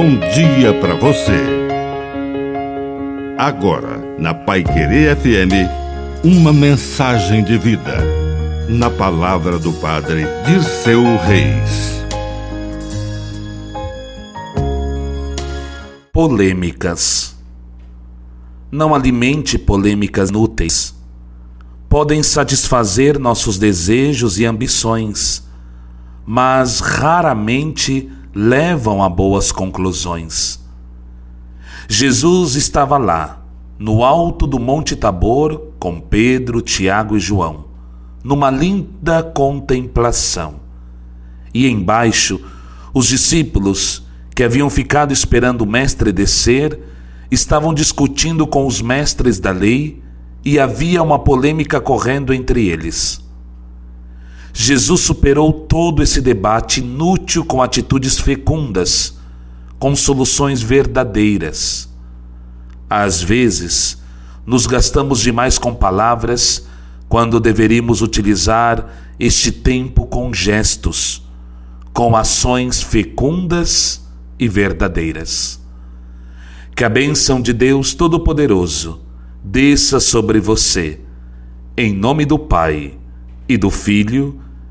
bom dia para você. Agora, na Pai Querer FM, uma mensagem de vida. Na palavra do Padre de seu Reis. Polêmicas. Não alimente polêmicas inúteis. Podem satisfazer nossos desejos e ambições, mas raramente levam a boas conclusões. Jesus estava lá, no alto do Monte Tabor, com Pedro, Tiago e João, numa linda contemplação. E embaixo, os discípulos, que haviam ficado esperando o Mestre descer, estavam discutindo com os mestres da lei e havia uma polêmica correndo entre eles. Jesus superou todo esse debate inútil com atitudes fecundas, com soluções verdadeiras. Às vezes, nos gastamos demais com palavras quando deveríamos utilizar este tempo com gestos, com ações fecundas e verdadeiras. Que a bênção de Deus Todo-Poderoso desça sobre você, em nome do Pai e do Filho